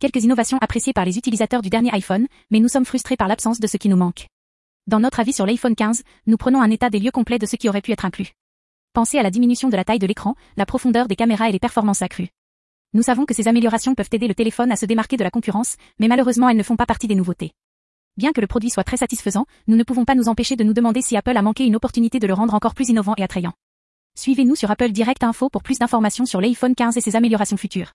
Quelques innovations appréciées par les utilisateurs du dernier iPhone, mais nous sommes frustrés par l'absence de ce qui nous manque. Dans notre avis sur l'iPhone 15, nous prenons un état des lieux complet de ce qui aurait pu être inclus. Pensez à la diminution de la taille de l'écran, la profondeur des caméras et les performances accrues. Nous savons que ces améliorations peuvent aider le téléphone à se démarquer de la concurrence, mais malheureusement elles ne font pas partie des nouveautés. Bien que le produit soit très satisfaisant, nous ne pouvons pas nous empêcher de nous demander si Apple a manqué une opportunité de le rendre encore plus innovant et attrayant. Suivez-nous sur Apple Direct Info pour plus d'informations sur l'iPhone 15 et ses améliorations futures.